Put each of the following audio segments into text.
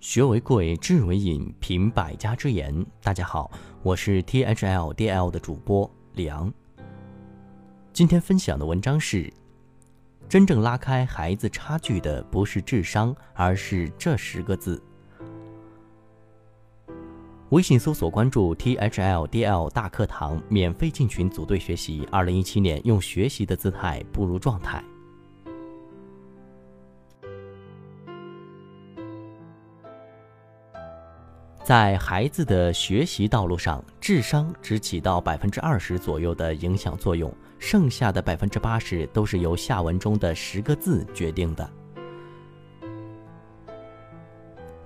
学为贵，智为引，品百家之言。大家好，我是 T H L D L 的主播李昂。今天分享的文章是：真正拉开孩子差距的不是智商，而是这十个字。微信搜索关注 T H L D L 大课堂，免费进群组队学习。二零一七年，用学习的姿态步入状态。在孩子的学习道路上，智商只起到百分之二十左右的影响作用，剩下的百分之八十都是由下文中的十个字决定的。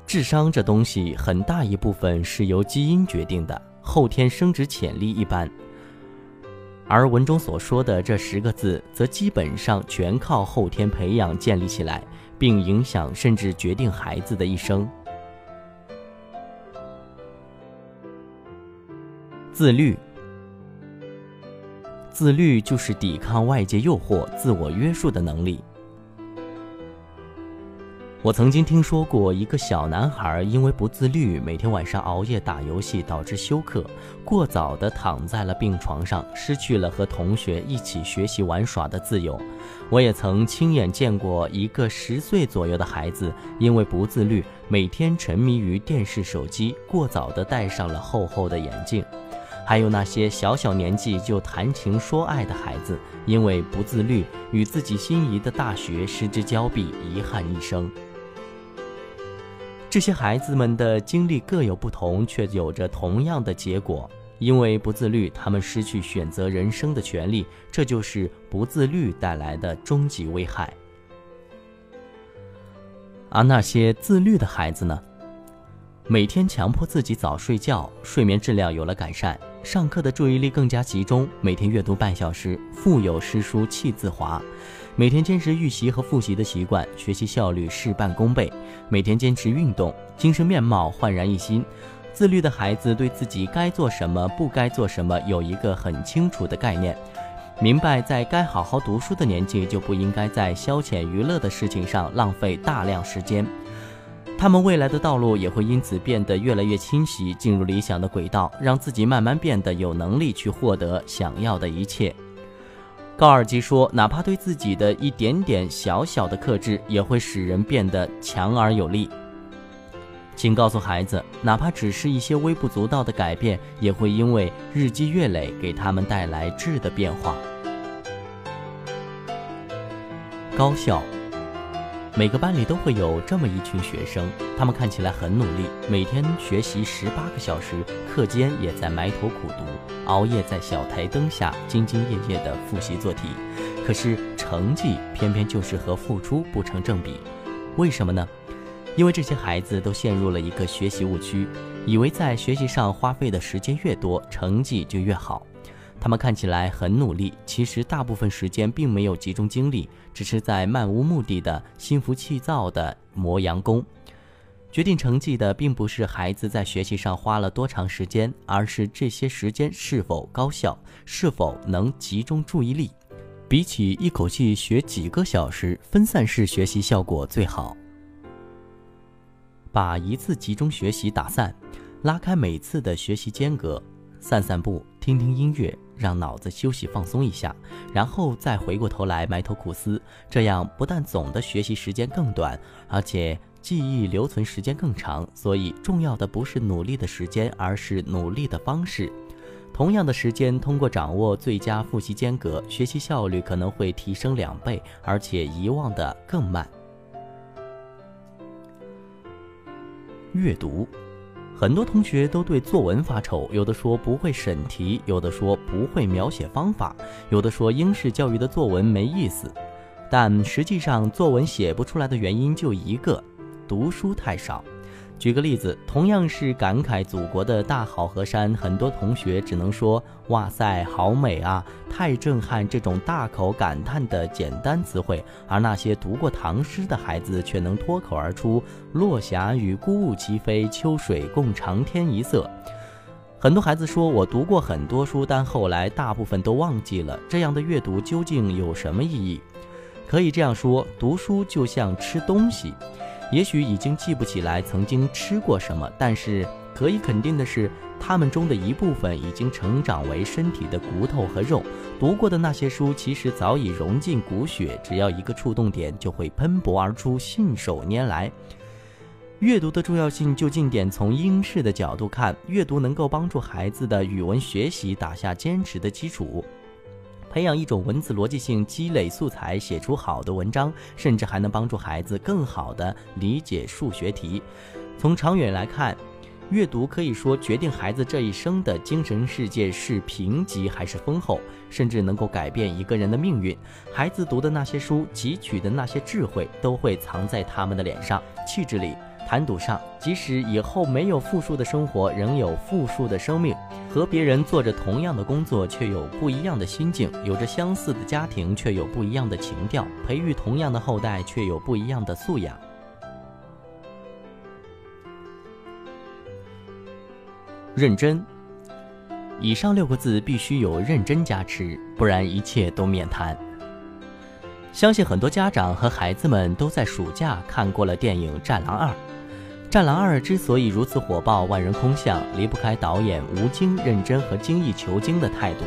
智商这东西，很大一部分是由基因决定的，后天生殖潜力一般。而文中所说的这十个字，则基本上全靠后天培养建立起来，并影响甚至决定孩子的一生。自律，自律就是抵抗外界诱惑、自我约束的能力。我曾经听说过一个小男孩因为不自律，每天晚上熬夜打游戏，导致休克，过早的躺在了病床上，失去了和同学一起学习玩耍的自由。我也曾亲眼见过一个十岁左右的孩子，因为不自律，每天沉迷于电视、手机，过早的戴上了厚厚的眼镜。还有那些小小年纪就谈情说爱的孩子，因为不自律，与自己心仪的大学失之交臂，遗憾一生。这些孩子们的经历各有不同，却有着同样的结果：因为不自律，他们失去选择人生的权利，这就是不自律带来的终极危害。而那些自律的孩子呢？每天强迫自己早睡觉，睡眠质量有了改善。上课的注意力更加集中，每天阅读半小时，腹有诗书气自华。每天坚持预习和复习的习惯，学习效率事半功倍。每天坚持运动，精神面貌焕然一新。自律的孩子对自己该做什么、不该做什么有一个很清楚的概念，明白在该好好读书的年纪就不应该在消遣娱乐的事情上浪费大量时间。他们未来的道路也会因此变得越来越清晰，进入理想的轨道，让自己慢慢变得有能力去获得想要的一切。高尔基说：“哪怕对自己的一点点小小的克制，也会使人变得强而有力。”请告诉孩子，哪怕只是一些微不足道的改变，也会因为日积月累给他们带来质的变化。高效。每个班里都会有这么一群学生，他们看起来很努力，每天学习十八个小时，课间也在埋头苦读，熬夜在小台灯下兢兢业业地复习做题。可是成绩偏偏就是和付出不成正比，为什么呢？因为这些孩子都陷入了一个学习误区，以为在学习上花费的时间越多，成绩就越好。他们看起来很努力，其实大部分时间并没有集中精力，只是在漫无目的的心浮气躁的磨洋工。决定成绩的并不是孩子在学习上花了多长时间，而是这些时间是否高效，是否能集中注意力。比起一口气学几个小时，分散式学习效果最好。把一次集中学习打散，拉开每次的学习间隔，散散步，听听音乐。让脑子休息放松一下，然后再回过头来埋头苦思，这样不但总的学习时间更短，而且记忆留存时间更长。所以，重要的不是努力的时间，而是努力的方式。同样的时间，通过掌握最佳复习间隔，学习效率可能会提升两倍，而且遗忘的更慢。阅读。很多同学都对作文发愁，有的说不会审题，有的说不会描写方法，有的说英式教育的作文没意思。但实际上，作文写不出来的原因就一个：读书太少。举个例子，同样是感慨祖国的大好河山，很多同学只能说“哇塞，好美啊，太震撼”这种大口感叹的简单词汇，而那些读过唐诗的孩子却能脱口而出“落霞与孤鹜齐飞，秋水共长天一色”。很多孩子说：“我读过很多书，但后来大部分都忘记了。”这样的阅读究竟有什么意义？可以这样说，读书就像吃东西。也许已经记不起来曾经吃过什么，但是可以肯定的是，他们中的一部分已经成长为身体的骨头和肉。读过的那些书，其实早已融进骨血，只要一个触动点，就会喷薄而出，信手拈来。阅读的重要性，就近点从英式的角度看，阅读能够帮助孩子的语文学习打下坚实的基础。培养一种文字逻辑性，积累素材，写出好的文章，甚至还能帮助孩子更好地理解数学题。从长远来看，阅读可以说决定孩子这一生的精神世界是贫瘠还是丰厚，甚至能够改变一个人的命运。孩子读的那些书，汲取的那些智慧，都会藏在他们的脸上、气质里。谈赌上，即使以后没有富庶的生活，仍有富庶的生命；和别人做着同样的工作，却有不一样的心境；有着相似的家庭，却有不一样的情调；培育同样的后代，却有不一样的素养。认真，以上六个字必须有认真加持，不然一切都免谈。相信很多家长和孩子们都在暑假看过了电影《战狼二》。《战狼二》之所以如此火爆、万人空巷，离不开导演吴京认真和精益求精的态度。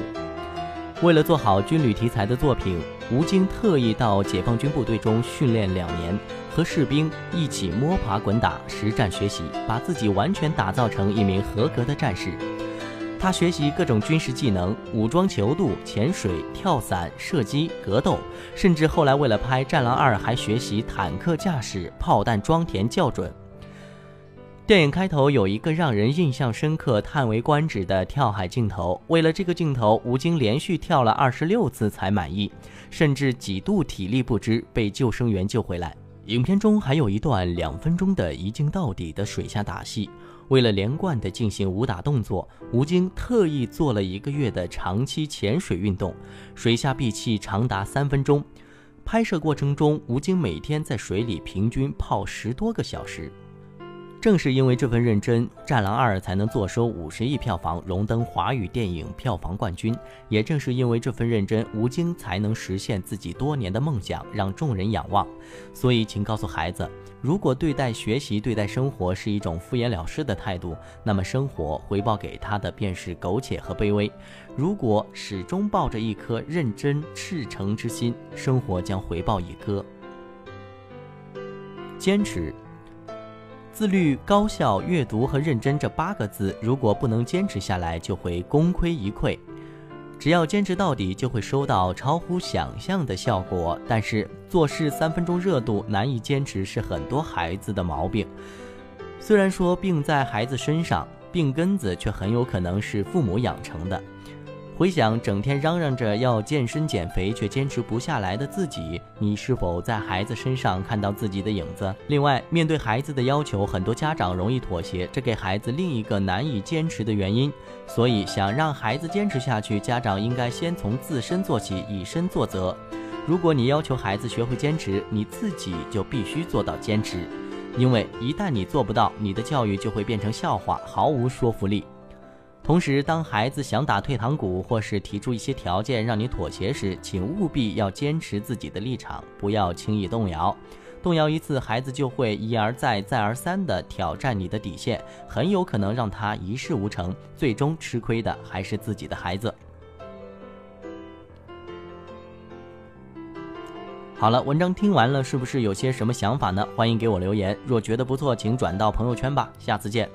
为了做好军旅题材的作品，吴京特意到解放军部队中训练两年，和士兵一起摸爬滚打、实战学习，把自己完全打造成一名合格的战士。他学习各种军事技能，武装泅渡、潜水、跳伞、射击、格斗，甚至后来为了拍《战狼二》，还学习坦克驾驶、炮弹装填校准。电影开头有一个让人印象深刻、叹为观止的跳海镜头。为了这个镜头，吴京连续跳了二十六次才满意，甚至几度体力不支，被救生员救回来。影片中还有一段两分钟的一镜到底的水下打戏。为了连贯地进行武打动作，吴京特意做了一个月的长期潜水运动，水下闭气长达三分钟。拍摄过程中，吴京每天在水里平均泡十多个小时。正是因为这份认真，《战狼二》才能坐收五十亿票房，荣登华语电影票房冠军。也正是因为这份认真，吴京才能实现自己多年的梦想，让众人仰望。所以，请告诉孩子，如果对待学习、对待生活是一种敷衍了事的态度，那么生活回报给他的便是苟且和卑微。如果始终抱着一颗认真、赤诚之心，生活将回报以歌。坚持。自律、高效、阅读和认真这八个字，如果不能坚持下来，就会功亏一篑。只要坚持到底，就会收到超乎想象的效果。但是做事三分钟热度，难以坚持，是很多孩子的毛病。虽然说病在孩子身上，病根子却很有可能是父母养成的。回想整天嚷嚷着要健身减肥却坚持不下来的自己，你是否在孩子身上看到自己的影子？另外，面对孩子的要求，很多家长容易妥协，这给孩子另一个难以坚持的原因。所以，想让孩子坚持下去，家长应该先从自身做起，以身作则。如果你要求孩子学会坚持，你自己就必须做到坚持，因为一旦你做不到，你的教育就会变成笑话，毫无说服力。同时，当孩子想打退堂鼓，或是提出一些条件让你妥协时，请务必要坚持自己的立场，不要轻易动摇。动摇一次，孩子就会一而再、再而三地挑战你的底线，很有可能让他一事无成，最终吃亏的还是自己的孩子。好了，文章听完了，是不是有些什么想法呢？欢迎给我留言。若觉得不错，请转到朋友圈吧。下次见。